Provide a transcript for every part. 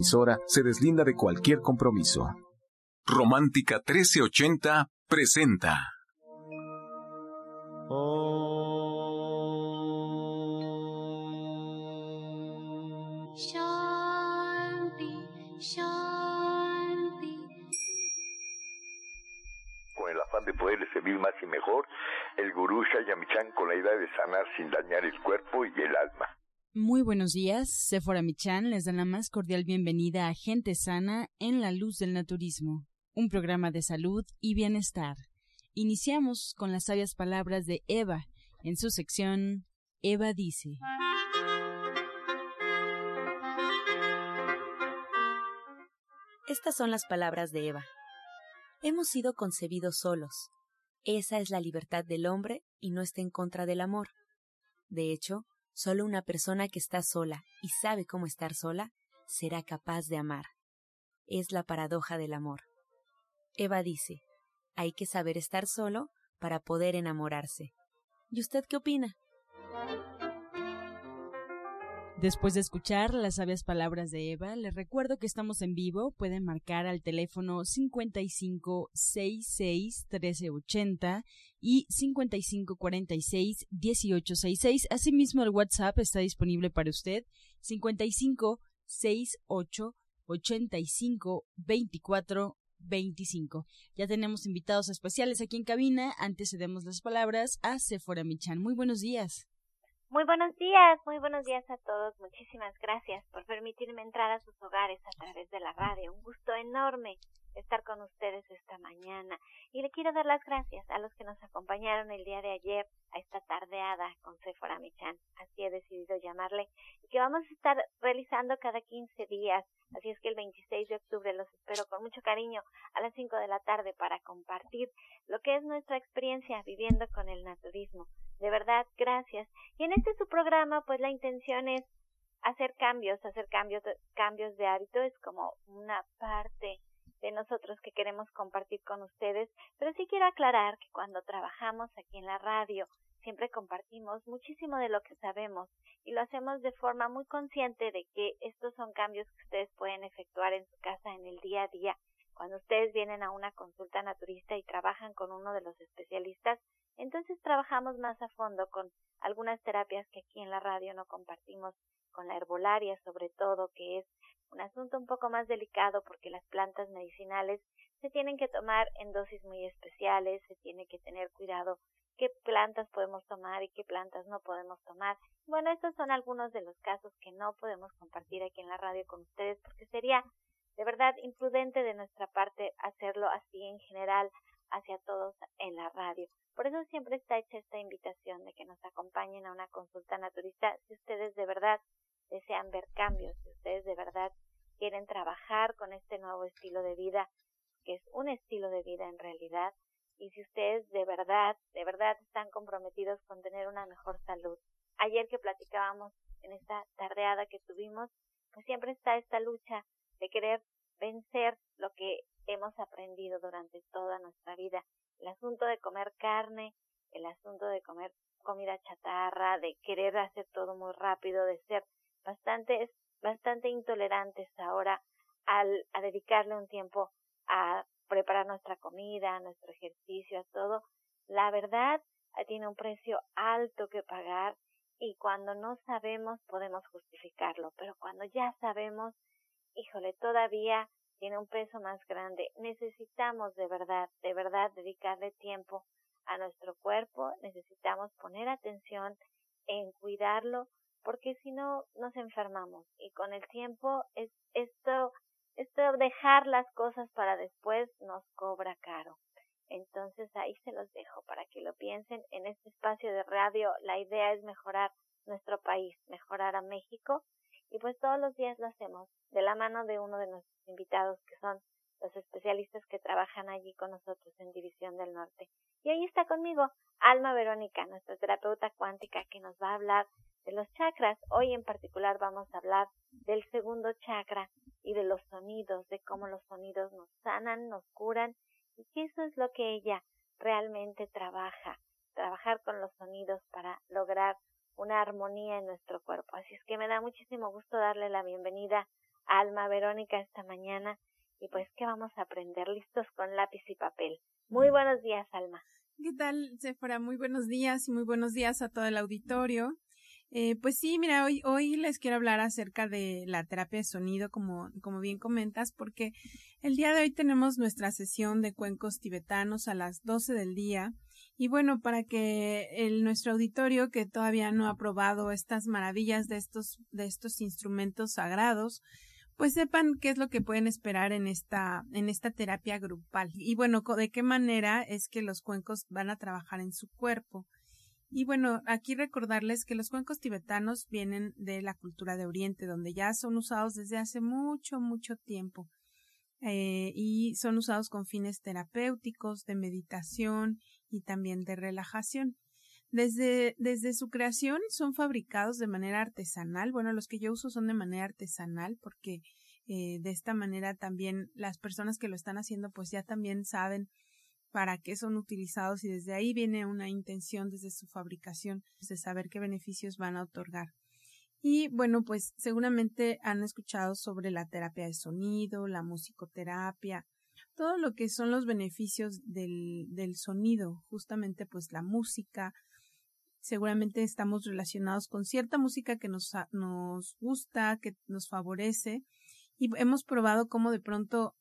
emisora se deslinda de cualquier compromiso. Romántica 1380 presenta. Con el afán de poderle servir más y mejor, el gurú Shayamichan con la idea de sanar sin dañar el cuerpo y el alma. Muy buenos días, Sephora Michan les da la más cordial bienvenida a Gente Sana en la Luz del Naturismo, un programa de salud y bienestar. Iniciamos con las sabias palabras de Eva en su sección Eva dice. Estas son las palabras de Eva. Hemos sido concebidos solos. Esa es la libertad del hombre y no está en contra del amor. De hecho, solo una persona que está sola y sabe cómo estar sola será capaz de amar. Es la paradoja del amor. Eva dice, hay que saber estar solo para poder enamorarse. ¿Y usted qué opina? Después de escuchar las sabias palabras de Eva, les recuerdo que estamos en vivo. Pueden marcar al teléfono 5566 1380 y 5546 1866. Asimismo, el WhatsApp está disponible para usted 5568 85 24 25. Ya tenemos invitados especiales aquí en cabina. Antes cedemos las palabras a Sephora Michan. Muy buenos días. Muy buenos días, muy buenos días a todos. Muchísimas gracias por permitirme entrar a sus hogares a través de la radio. Un gusto enorme estar con ustedes esta mañana. Y le quiero dar las gracias a los que nos acompañaron el día de ayer a esta tardeada con Sephora Michan. Así he decidido llamarle. Y que vamos a estar realizando cada 15 días. Así es que el 26 de octubre los espero con mucho cariño a las 5 de la tarde para compartir lo que es nuestra experiencia viviendo con el naturismo. De verdad, gracias. Y en este su programa, pues la intención es hacer cambios, hacer cambios, cambios de hábito. Es como una parte de nosotros que queremos compartir con ustedes, pero sí quiero aclarar que cuando trabajamos aquí en la radio siempre compartimos muchísimo de lo que sabemos y lo hacemos de forma muy consciente de que estos son cambios que ustedes pueden efectuar en su casa en el día a día. Cuando ustedes vienen a una consulta naturista y trabajan con uno de los especialistas, entonces trabajamos más a fondo con algunas terapias que aquí en la radio no compartimos, con la herbolaria sobre todo, que es un asunto un poco más delicado porque las plantas medicinales se tienen que tomar en dosis muy especiales, se tiene que tener cuidado qué plantas podemos tomar y qué plantas no podemos tomar. Bueno, estos son algunos de los casos que no podemos compartir aquí en la radio con ustedes porque sería de verdad imprudente de nuestra parte hacerlo así en general hacia todos en la radio. Por eso siempre está hecha esta invitación de que nos acompañen a una consulta naturista si ustedes de verdad desean ver cambios, si ustedes de verdad quieren trabajar con este nuevo estilo de vida, que es un estilo de vida en realidad, y si ustedes de verdad, de verdad están comprometidos con tener una mejor salud. Ayer que platicábamos en esta tardeada que tuvimos, pues siempre está esta lucha de querer vencer lo que hemos aprendido durante toda nuestra vida. El asunto de comer carne, el asunto de comer comida chatarra, de querer hacer todo muy rápido, de ser bastante, bastante intolerantes ahora al, a dedicarle un tiempo a preparar nuestra comida, a nuestro ejercicio, a todo. La verdad tiene un precio alto que pagar y cuando no sabemos podemos justificarlo, pero cuando ya sabemos, híjole, todavía tiene un peso más grande. Necesitamos de verdad, de verdad dedicarle tiempo a nuestro cuerpo, necesitamos poner atención en cuidarlo porque si no nos enfermamos y con el tiempo es esto esto dejar las cosas para después nos cobra caro. Entonces ahí se los dejo para que lo piensen en este espacio de radio. La idea es mejorar nuestro país, mejorar a México y pues todos los días lo hacemos de la mano de uno de nuestros invitados que son los especialistas que trabajan allí con nosotros en División del Norte. Y ahí está conmigo Alma Verónica, nuestra terapeuta cuántica que nos va a hablar de los chakras. Hoy en particular vamos a hablar del segundo chakra y de los sonidos, de cómo los sonidos nos sanan, nos curan y que eso es lo que ella realmente trabaja, trabajar con los sonidos para lograr una armonía en nuestro cuerpo. Así es que me da muchísimo gusto darle la bienvenida Alma, Verónica esta mañana. Y pues, ¿qué vamos a aprender? Listos con lápiz y papel. Muy buenos días, Alma. ¿Qué tal, Sephora? Muy buenos días y muy buenos días a todo el auditorio. Eh, pues sí, mira, hoy, hoy les quiero hablar acerca de la terapia de sonido, como, como bien comentas, porque el día de hoy tenemos nuestra sesión de cuencos tibetanos a las 12 del día. Y bueno, para que el, nuestro auditorio que todavía no ha probado estas maravillas de estos, de estos instrumentos sagrados, pues sepan qué es lo que pueden esperar en esta, en esta terapia grupal. Y bueno, de qué manera es que los cuencos van a trabajar en su cuerpo. Y bueno, aquí recordarles que los cuencos tibetanos vienen de la cultura de Oriente, donde ya son usados desde hace mucho, mucho tiempo. Eh, y son usados con fines terapéuticos, de meditación y también de relajación. Desde, desde su creación son fabricados de manera artesanal. Bueno, los que yo uso son de manera artesanal porque eh, de esta manera también las personas que lo están haciendo pues ya también saben para qué son utilizados y desde ahí viene una intención desde su fabricación de saber qué beneficios van a otorgar. Y bueno, pues seguramente han escuchado sobre la terapia de sonido, la musicoterapia, todo lo que son los beneficios del, del sonido, justamente pues la música. Seguramente estamos relacionados con cierta música que nos, nos gusta, que nos favorece y hemos probado cómo de pronto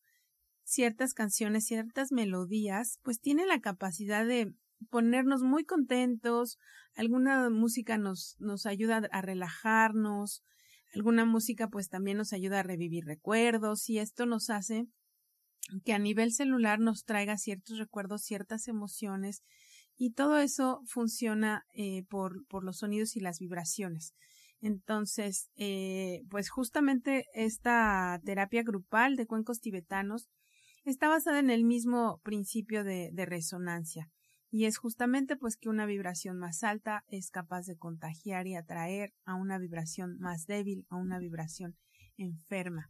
ciertas canciones, ciertas melodías, pues tienen la capacidad de ponernos muy contentos, alguna música nos, nos ayuda a relajarnos, alguna música pues también nos ayuda a revivir recuerdos y esto nos hace que a nivel celular nos traiga ciertos recuerdos, ciertas emociones y todo eso funciona eh, por, por los sonidos y las vibraciones. Entonces, eh, pues justamente esta terapia grupal de cuencos tibetanos está basada en el mismo principio de, resonancia y es justamente pues que una vibración más alta es capaz de contagiar y atraer a una vibración más débil, a una vibración enferma.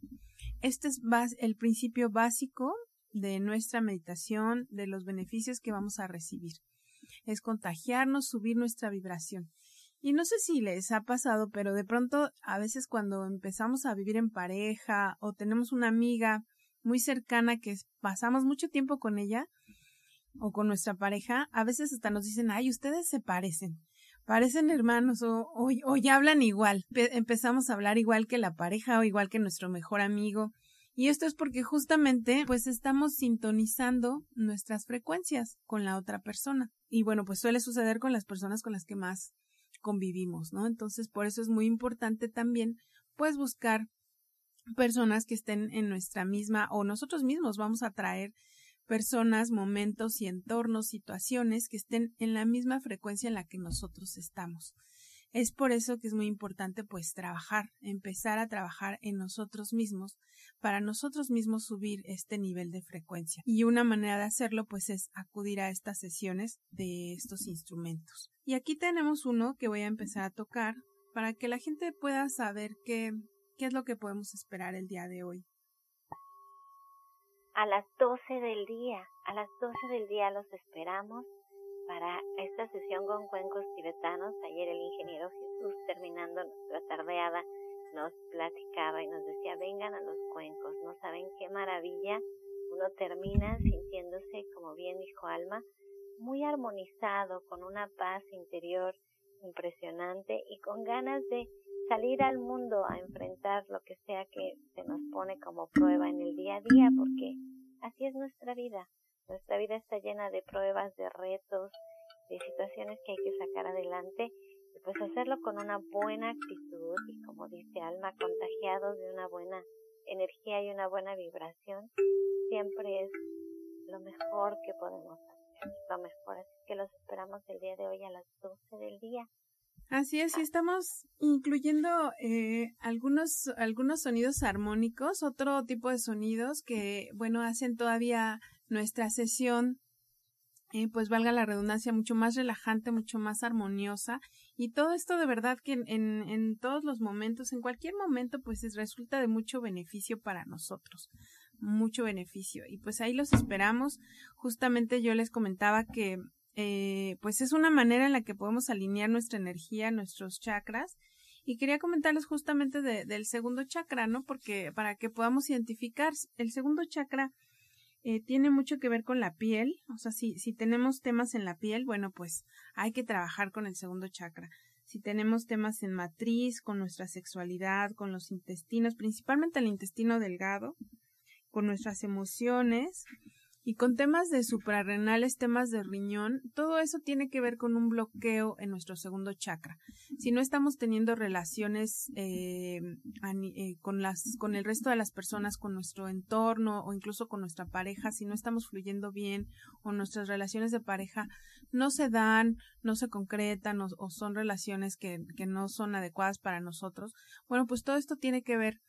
Este es el principio básico de nuestra meditación, de los beneficios que vamos a recibir. Es contagiarnos, subir nuestra vibración. Y no sé si les ha pasado, pero de pronto a veces cuando empezamos a vivir en pareja o tenemos una amiga muy cercana que pasamos mucho tiempo con ella o con nuestra pareja, a veces hasta nos dicen, ay, ustedes se parecen, parecen hermanos o, o, ya hablan igual, empezamos a hablar igual que la pareja o igual que nuestro mejor amigo. Y esto es porque justamente pues estamos sintonizando nuestras frecuencias con la otra persona. Y bueno, pues suele suceder con las personas con las que más convivimos, ¿no? Entonces, por eso es muy importante también pues buscar personas que estén en nuestra misma o nosotros mismos vamos a traer personas, momentos y entornos, situaciones que estén en la misma frecuencia en la que nosotros estamos. Es por eso que es muy importante pues trabajar, empezar a trabajar en nosotros mismos para nosotros mismos subir este nivel de frecuencia. Y una manera de hacerlo pues es acudir a estas sesiones de estos instrumentos. Y aquí tenemos uno que voy a empezar a tocar para que la gente pueda saber que ¿Qué es lo que podemos esperar el día de hoy? A las 12 del día, a las 12 del día los esperamos para esta sesión con cuencos tibetanos. Ayer el ingeniero Jesús, terminando nuestra tardeada, nos platicaba y nos decía, vengan a los cuencos, no saben qué maravilla. Uno termina sintiéndose, como bien dijo Alma, muy armonizado, con una paz interior impresionante y con ganas de salir al mundo a enfrentar lo que sea que se nos pone como prueba en el día a día, porque así es nuestra vida. Nuestra vida está llena de pruebas, de retos, de situaciones que hay que sacar adelante y pues hacerlo con una buena actitud y como dice Alma, contagiados de una buena energía y una buena vibración, siempre es lo mejor que podemos hacer, lo mejor. Así que los esperamos el día de hoy a las 12 del día. Así es, y estamos incluyendo eh, algunos, algunos sonidos armónicos, otro tipo de sonidos que, bueno, hacen todavía nuestra sesión, eh, pues valga la redundancia, mucho más relajante, mucho más armoniosa. Y todo esto de verdad que en, en, en todos los momentos, en cualquier momento, pues es, resulta de mucho beneficio para nosotros mucho beneficio y pues ahí los esperamos justamente yo les comentaba que eh, pues es una manera en la que podemos alinear nuestra energía, nuestros chakras Y quería comentarles justamente del segundo chakra, ¿no? Porque para que podamos identificar, el segundo chakra eh, tiene mucho que ver con la piel, o sea, si, si tenemos temas en la piel, bueno, pues hay que trabajar con el segundo chakra. Si tenemos temas en matriz, con nuestra sexualidad, con los intestinos, principalmente el intestino delgado, con nuestras emociones, y con temas de suprarrenales, temas de riñón, todo eso tiene que ver con un bloqueo en nuestro segundo chakra. Si no estamos teniendo relaciones eh, eh, con, las, con el resto de las personas, con nuestro entorno o incluso con nuestra pareja, si no estamos fluyendo bien o nuestras relaciones de pareja no se dan, no se concretan o, o son relaciones que, que no son adecuadas para nosotros, bueno, pues todo esto tiene que ver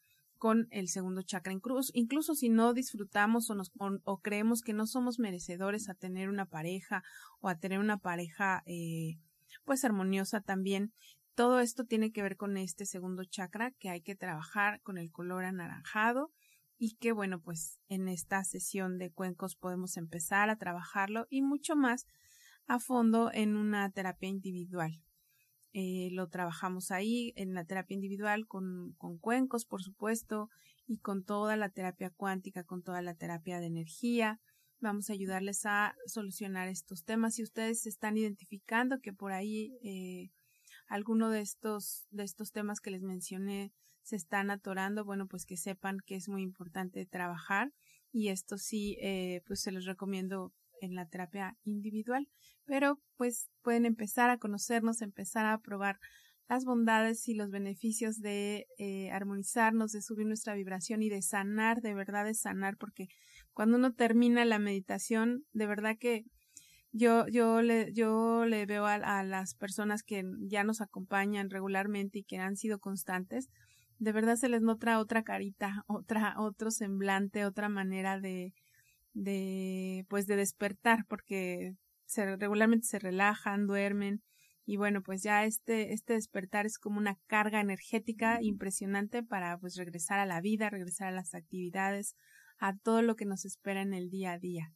con el segundo chakra. Incluso, incluso si no disfrutamos o, nos, o, creemos que no somos merecedores a tener una pareja o a tener una pareja eh, pues armoniosa también, todo esto tiene que ver con este segundo chakra que hay que trabajar con el color anaranjado y que bueno pues en esta sesión de cuencos podemos empezar a trabajarlo y mucho más a fondo en una terapia individual. Eh, lo trabajamos ahí en la terapia individual con, con cuencos, por supuesto, y con toda la terapia cuántica, con toda la terapia de energía. Vamos a ayudarles a solucionar estos temas. Si ustedes están identificando que por ahí eh, alguno de estos, de estos temas que les mencioné se están atorando, bueno, pues que sepan que es muy importante trabajar y esto sí, eh, pues se los recomiendo en la terapia individual, pero pues pueden empezar a conocernos, empezar a probar las bondades y los beneficios de eh, armonizarnos, de subir nuestra vibración y de sanar, de verdad de sanar, porque cuando uno termina la meditación, de verdad que yo, yo le, yo le veo a, a las personas que ya nos acompañan regularmente y que han sido constantes, de verdad se les nota otra carita, otra, otro semblante, otra manera de, de pues de despertar porque se, regularmente se relajan, duermen y bueno, pues ya este este despertar es como una carga energética impresionante para pues regresar a la vida, regresar a las actividades, a todo lo que nos espera en el día a día.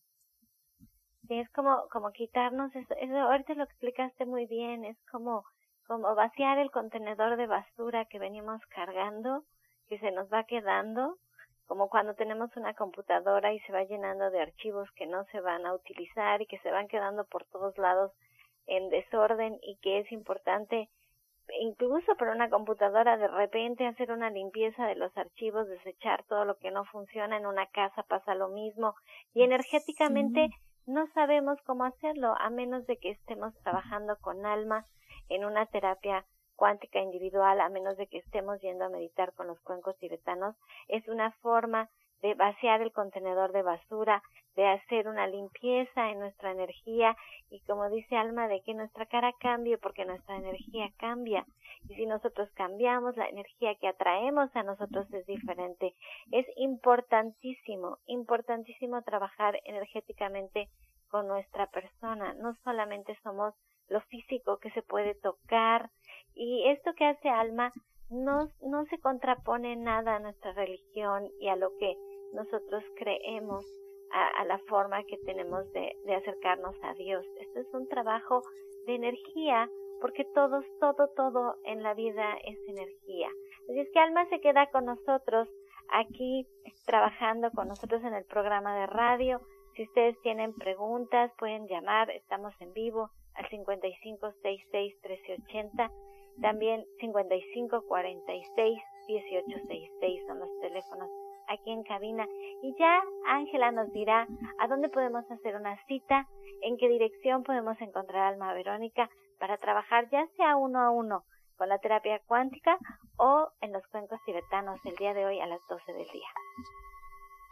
Sí, es como como quitarnos eso, eso ahorita lo explicaste muy bien, es como como vaciar el contenedor de basura que venimos cargando, que se nos va quedando como cuando tenemos una computadora y se va llenando de archivos que no se van a utilizar y que se van quedando por todos lados en desorden y que es importante incluso para una computadora de repente hacer una limpieza de los archivos, desechar todo lo que no funciona en una casa pasa lo mismo. Y energéticamente no sabemos cómo hacerlo a menos de que estemos trabajando con alma en una terapia cuántica individual, a menos de que estemos yendo a meditar con los cuencos tibetanos, es una forma de vaciar el contenedor de basura, de hacer una limpieza en nuestra energía y como dice Alma, de que nuestra cara cambie porque nuestra energía cambia. Y si nosotros cambiamos, la energía que atraemos a nosotros es diferente. Es importantísimo, importantísimo trabajar energéticamente con nuestra persona. No solamente somos lo físico que se puede tocar, y esto que hace Alma no, no se contrapone nada a nuestra religión y a lo que nosotros creemos, a, la forma que tenemos de, de, acercarnos a Dios. Esto es un trabajo de energía, porque todos, todo, todo en la vida es energía. Así es que Alma se queda con nosotros aquí trabajando con nosotros en el programa de radio. Si ustedes tienen preguntas, pueden llamar, estamos en vivo al 5566 1380 también 55 46 18 66 son los teléfonos aquí en cabina. Y ya Ángela nos dirá a dónde podemos hacer una cita, en qué dirección podemos encontrar a Alma Verónica para trabajar ya sea uno a uno con la terapia cuántica o en los cuencos tibetanos el día de hoy a las 12 del día.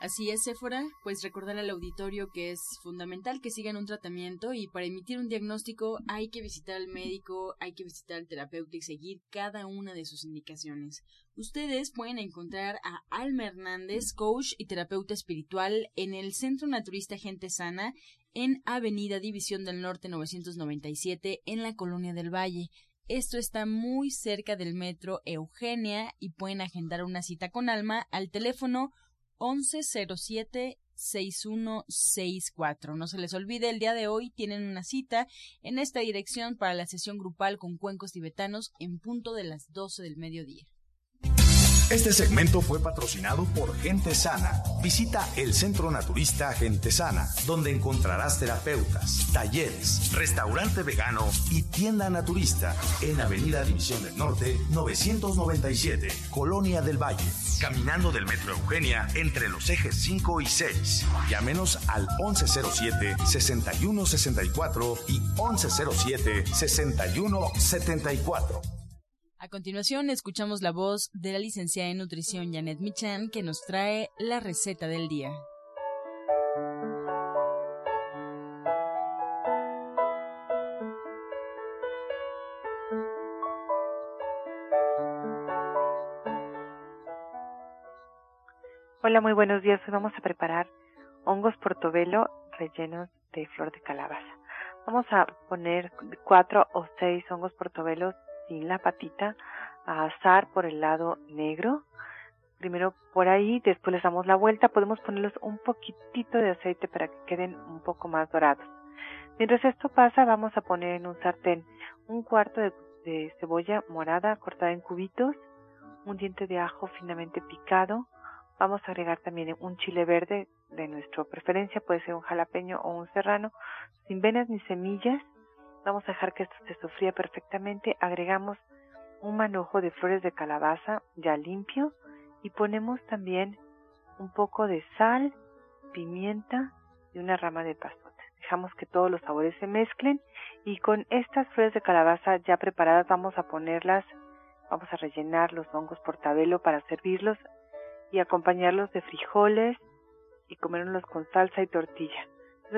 Así es, Sephora, pues recordar al auditorio que es fundamental que sigan un tratamiento y para emitir un diagnóstico hay que visitar al médico, hay que visitar al terapeuta y seguir cada una de sus indicaciones. Ustedes pueden encontrar a Alma Hernández, coach y terapeuta espiritual en el Centro Naturista Gente Sana en Avenida División del Norte 997 en la Colonia del Valle. Esto está muy cerca del metro Eugenia y pueden agendar una cita con Alma al teléfono 1107 6164. No se les olvide, el día de hoy tienen una cita en esta dirección para la sesión grupal con cuencos tibetanos en punto de las 12 del mediodía. Este segmento fue patrocinado por Gente Sana. Visita el Centro Naturista Gente Sana, donde encontrarás terapeutas, talleres, restaurante vegano y tienda naturista en Avenida División del Norte 997, Colonia del Valle, caminando del Metro Eugenia entre los ejes 5 y 6. Llámenos al 1107-6164 y 1107-6174. A continuación, escuchamos la voz de la licenciada en nutrición Janet Michan que nos trae la receta del día. Hola, muy buenos días. Hoy vamos a preparar hongos portobelo rellenos de flor de calabaza. Vamos a poner cuatro o seis hongos portobelos sin la patita a asar por el lado negro. Primero por ahí, después les damos la vuelta. Podemos ponerles un poquitito de aceite para que queden un poco más dorados. Mientras esto pasa, vamos a poner en un sartén un cuarto de cebolla morada cortada en cubitos, un diente de ajo finamente picado. Vamos a agregar también un chile verde de nuestra preferencia, puede ser un jalapeño o un serrano, sin venas ni semillas Vamos a dejar que esto se sofría perfectamente. Agregamos un manojo de flores de calabaza ya limpio y ponemos también un poco de sal, pimienta y una rama de pasote. Dejamos que todos los sabores se mezclen y con estas flores de calabaza ya preparadas vamos a ponerlas, vamos a rellenar los hongos portabelo para servirlos y acompañarlos de frijoles y comerlos con salsa y tortilla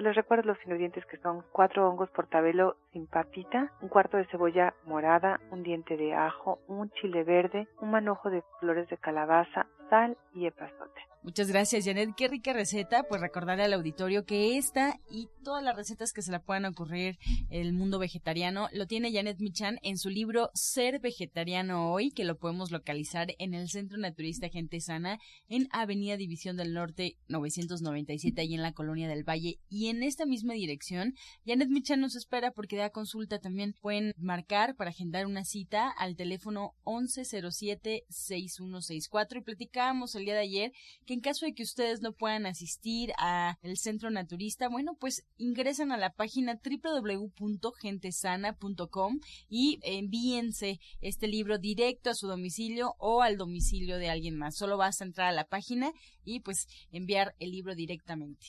les recuerdo los ingredientes que son cuatro hongos portabelo sin papita, un cuarto de cebolla morada, un diente de ajo, un chile verde, un manojo de flores de calabaza, sal y epazote. Muchas gracias, Janet. Qué rica receta. Pues recordarle al auditorio que esta y todas las recetas que se le puedan ocurrir el mundo vegetariano lo tiene Janet Michan en su libro Ser Vegetariano Hoy, que lo podemos localizar en el Centro Naturista Gente Sana en Avenida División del Norte 997, ahí en la Colonia del Valle. Y en esta misma dirección, Janet Michan nos espera porque da consulta también. Pueden marcar para agendar una cita al teléfono 1107-6164 y platicábamos el día de ayer que en caso de que ustedes no puedan asistir a el centro naturista, bueno, pues ingresan a la página www.gentesana.com y envíense este libro directo a su domicilio o al domicilio de alguien más. Solo vas a entrar a la página y pues enviar el libro directamente.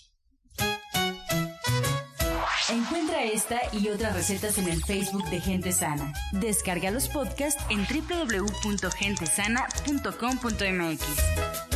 Encuentra esta y otras recetas en el Facebook de Gente Sana. Descarga los podcasts en www.gentesana.com.mx.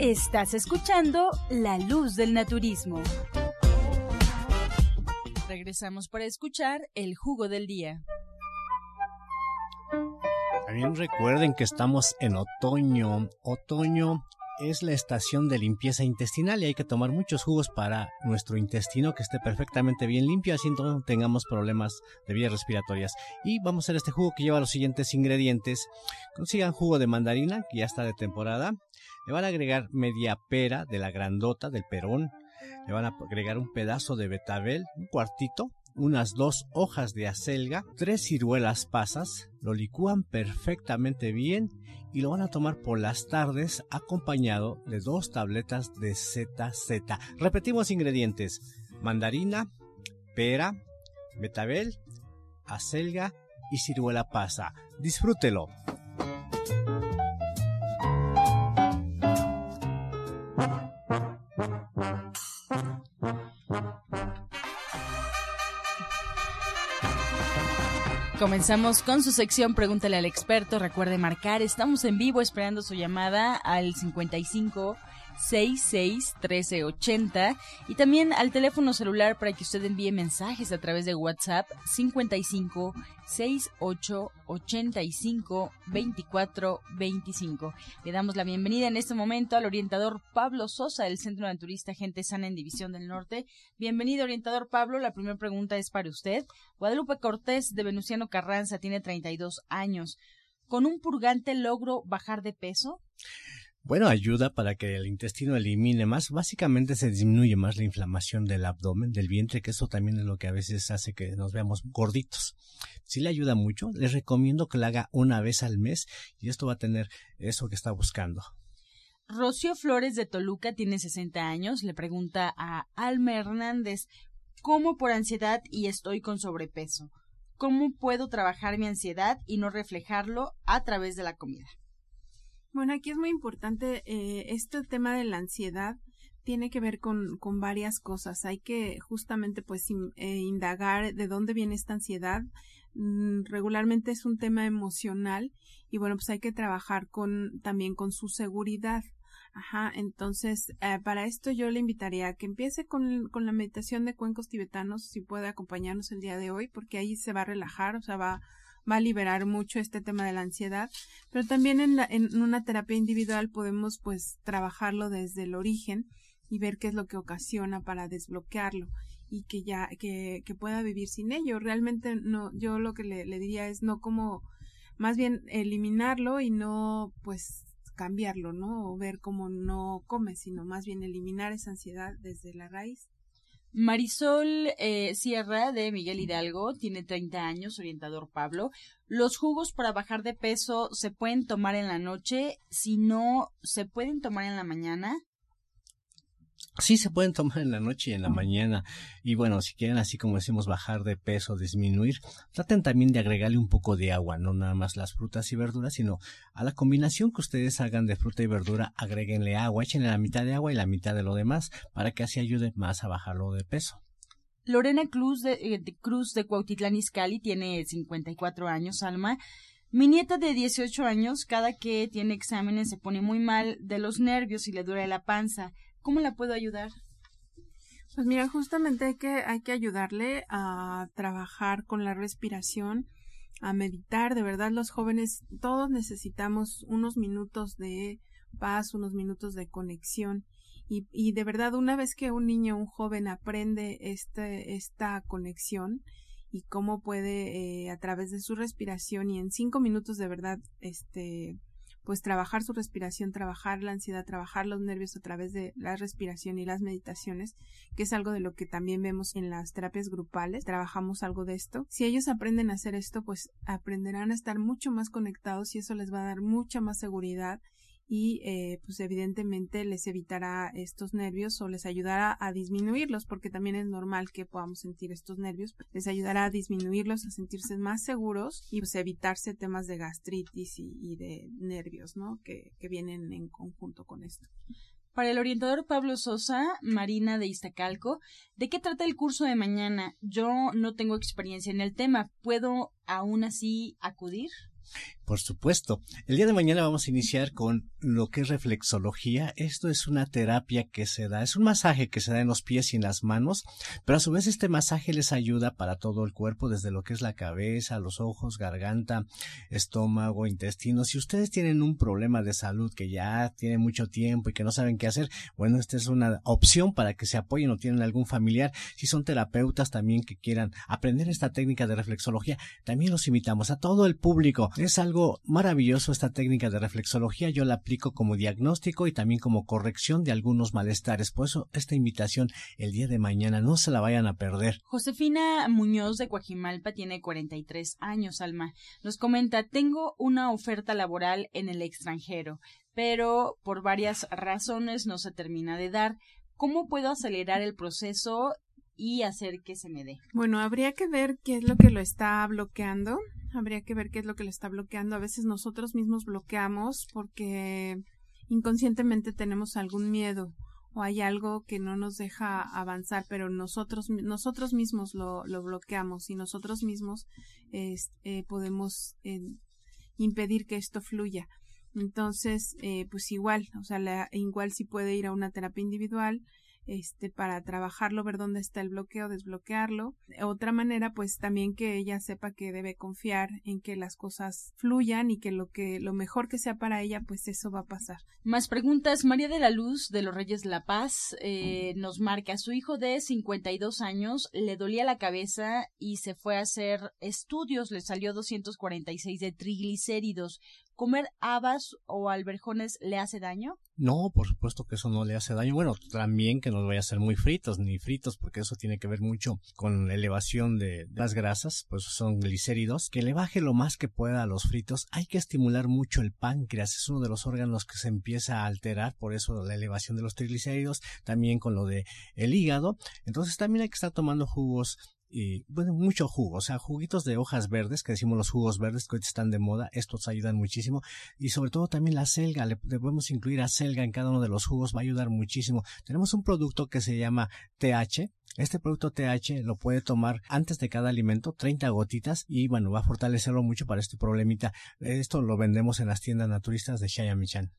Estás escuchando La Luz del Naturismo. Regresamos para escuchar el jugo del día. También recuerden que estamos en otoño. Otoño es la estación de limpieza intestinal y hay que tomar muchos jugos para nuestro intestino que esté perfectamente bien limpio, así no tengamos problemas de vías respiratorias. Y vamos a hacer este jugo que lleva los siguientes ingredientes. Consigan jugo de mandarina, que ya está de temporada. Le van a agregar media pera de la grandota del perón. Le van a agregar un pedazo de betabel, un cuartito, unas dos hojas de acelga, tres ciruelas pasas, lo licúan perfectamente bien y lo van a tomar por las tardes acompañado de dos tabletas de ZZ. Repetimos ingredientes: mandarina, pera, betabel, acelga y ciruela pasa. Disfrútelo. Comenzamos con su sección Pregúntale al experto. Recuerde marcar, estamos en vivo esperando su llamada al 55 66 1380 y también al teléfono celular para que usted envíe mensajes a través de WhatsApp 55 68 85 24 25. Le damos la bienvenida en este momento al orientador Pablo Sosa del Centro Naturista Gente Sana en División del Norte. Bienvenido, orientador Pablo. La primera pregunta es para usted. Guadalupe Cortés de Venustiano Carranza tiene 32 años. ¿Con un purgante logro bajar de peso? Bueno, ayuda para que el intestino elimine más. Básicamente se disminuye más la inflamación del abdomen, del vientre, que eso también es lo que a veces hace que nos veamos gorditos. Si le ayuda mucho, les recomiendo que lo haga una vez al mes y esto va a tener eso que está buscando. Rocío Flores de Toluca tiene 60 años. Le pregunta a Alma Hernández, ¿cómo por ansiedad y estoy con sobrepeso? ¿Cómo puedo trabajar mi ansiedad y no reflejarlo a través de la comida? Bueno, aquí es muy importante eh, este tema de la ansiedad tiene que ver con, con varias cosas. Hay que justamente pues eh, indagar de dónde viene esta ansiedad. Mm, regularmente es un tema emocional y bueno pues hay que trabajar con también con su seguridad. Ajá, entonces eh, para esto yo le invitaría a que empiece con, con la meditación de cuencos tibetanos, si puede acompañarnos el día de hoy, porque ahí se va a relajar, o sea, va va a liberar mucho este tema de la ansiedad, pero también en, en una terapia individual podemos pues trabajarlo desde el origen y ver qué es lo que ocasiona para desbloquearlo y que ya que, que pueda vivir sin ello. Realmente no, yo lo que le, le diría es no como más bien eliminarlo y no pues cambiarlo, ¿no? O ver cómo no come, sino más bien eliminar esa ansiedad desde la raíz. Marisol eh, Sierra de Miguel Hidalgo tiene 30 años, orientador Pablo. Los jugos para bajar de peso se pueden tomar en la noche, si no, se pueden tomar en la mañana. Sí, se pueden tomar en la noche y en la mañana. Y bueno, si quieren, así como decimos, bajar de peso, disminuir, traten también de agregarle un poco de agua, no nada más las frutas y verduras, sino a la combinación que ustedes hagan de fruta y verdura, agréguenle agua, échenle la mitad de agua y la mitad de lo demás, para que así ayude más a bajarlo de peso. Lorena Cruz de, eh, de Cruz de Cuautitlán Izcalli tiene 54 años, Alma. Mi nieta de 18 años, cada que tiene exámenes se pone muy mal de los nervios y le duele la panza. ¿Cómo la puedo ayudar? Pues mira, justamente hay que, hay que ayudarle a trabajar con la respiración, a meditar. De verdad, los jóvenes, todos necesitamos unos minutos de paz, unos minutos de conexión. Y, y de verdad, una vez que un niño, un joven aprende este, esta conexión y cómo puede eh, a través de su respiración y en cinco minutos de verdad, este, pues trabajar su respiración, trabajar la ansiedad, trabajar los nervios a través de la respiración y las meditaciones, que es algo de lo que también vemos en las terapias grupales, trabajamos algo de esto. Si ellos aprenden a hacer esto, pues aprenderán a estar mucho más conectados y eso les va a dar mucha más seguridad y eh, pues evidentemente les evitará estos nervios o les ayudará a disminuirlos porque también es normal que podamos sentir estos nervios les ayudará a disminuirlos a sentirse más seguros y pues evitarse temas de gastritis y, de nervios no que, que vienen en conjunto con esto para el orientador Pablo Sosa, Marina de Iztacalco, ¿de qué trata el curso de mañana? Yo no tengo experiencia en el tema. ¿Puedo aún así acudir? Por supuesto. El día de mañana vamos a iniciar con lo que es reflexología. Esto es una terapia que se da, es un masaje que se da en los pies y en las manos, pero a su vez este masaje les ayuda para todo el cuerpo, desde lo que es la cabeza, los ojos, garganta, estómago, intestino. Si ustedes tienen un problema de salud que ya tiene mucho tiempo y que no saben qué hacer, bueno, esta es una opción para que se apoyen o tienen algún familiar. Si son terapeutas también que quieran aprender esta técnica de reflexología, también los invitamos a todo el público. Es algo maravilloso esta técnica de reflexología. Yo la aplico como diagnóstico y también como corrección de algunos malestares. Por eso esta invitación el día de mañana no se la vayan a perder. Josefina Muñoz de Coajimalpa tiene 43 años, Alma. Nos comenta, tengo una oferta laboral en el extranjero, pero por varias razones no se termina de dar. ¿Cómo puedo acelerar el proceso y hacer que se me dé? Bueno, habría que ver qué es lo que lo está bloqueando habría que ver qué es lo que le está bloqueando. A veces nosotros mismos bloqueamos porque inconscientemente tenemos algún miedo o hay algo que no nos deja avanzar, pero nosotros, nosotros mismos lo, lo bloqueamos y nosotros mismos eh, podemos eh, impedir que esto fluya. Entonces, eh, pues igual, o sea, la, igual si puede ir a una terapia individual, este, para trabajarlo, ver dónde está el bloqueo, desbloquearlo. Otra manera, pues también que ella sepa que debe confiar en que las cosas fluyan y que lo que, lo mejor que sea para ella, pues eso va a pasar. Más preguntas. María de la Luz de los Reyes La Paz eh, nos marca, su hijo de 52 años le dolía la cabeza y se fue a hacer estudios, le salió 246 de triglicéridos. ¿Comer habas o alberjones le hace daño? No, por supuesto que eso no le hace daño. Bueno, también que no vaya a ser muy fritos ni fritos, porque eso tiene que ver mucho con la elevación de las grasas, pues son glicéridos. Que le baje lo más que pueda a los fritos. Hay que estimular mucho el páncreas, es uno de los órganos que se empieza a alterar, por eso la elevación de los triglicéridos, también con lo de el hígado. Entonces también hay que estar tomando jugos y bueno, mucho jugo, o sea, juguitos de hojas verdes, que decimos los jugos verdes que hoy están de moda, estos ayudan muchísimo y sobre todo también la selga, le podemos incluir a selga en cada uno de los jugos, va a ayudar muchísimo. Tenemos un producto que se llama TH, este producto TH lo puede tomar antes de cada alimento, 30 gotitas, y bueno, va a fortalecerlo mucho para este problemita. Esto lo vendemos en las tiendas naturistas de Shayamichan.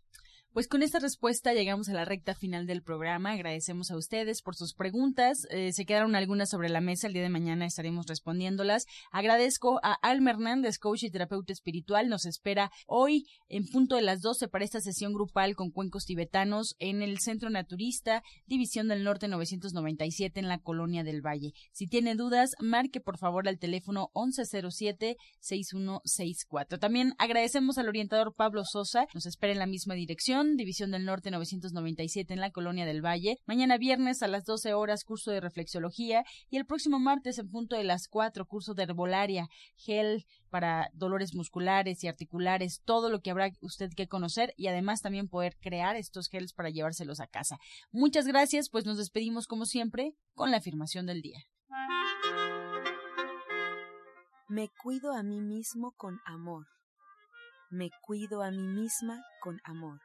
Pues con esta respuesta llegamos a la recta final del programa. Agradecemos a ustedes por sus preguntas. Eh, se quedaron algunas sobre la mesa. El día de mañana estaremos respondiéndolas. Agradezco a Alma Hernández, coach y terapeuta espiritual. Nos espera hoy en punto de las 12 para esta sesión grupal con cuencos tibetanos en el Centro Naturista, División del Norte 997 en la Colonia del Valle. Si tiene dudas, marque por favor al teléfono 1107-6164. También agradecemos al orientador Pablo Sosa. Nos espera en la misma dirección División del Norte 997 en la Colonia del Valle. Mañana viernes a las 12 horas curso de reflexología y el próximo martes en punto de las 4 curso de herbolaria, gel para dolores musculares y articulares, todo lo que habrá usted que conocer y además también poder crear estos gels para llevárselos a casa. Muchas gracias, pues nos despedimos como siempre con la afirmación del día. Me cuido a mí mismo con amor. Me cuido a mí misma con amor.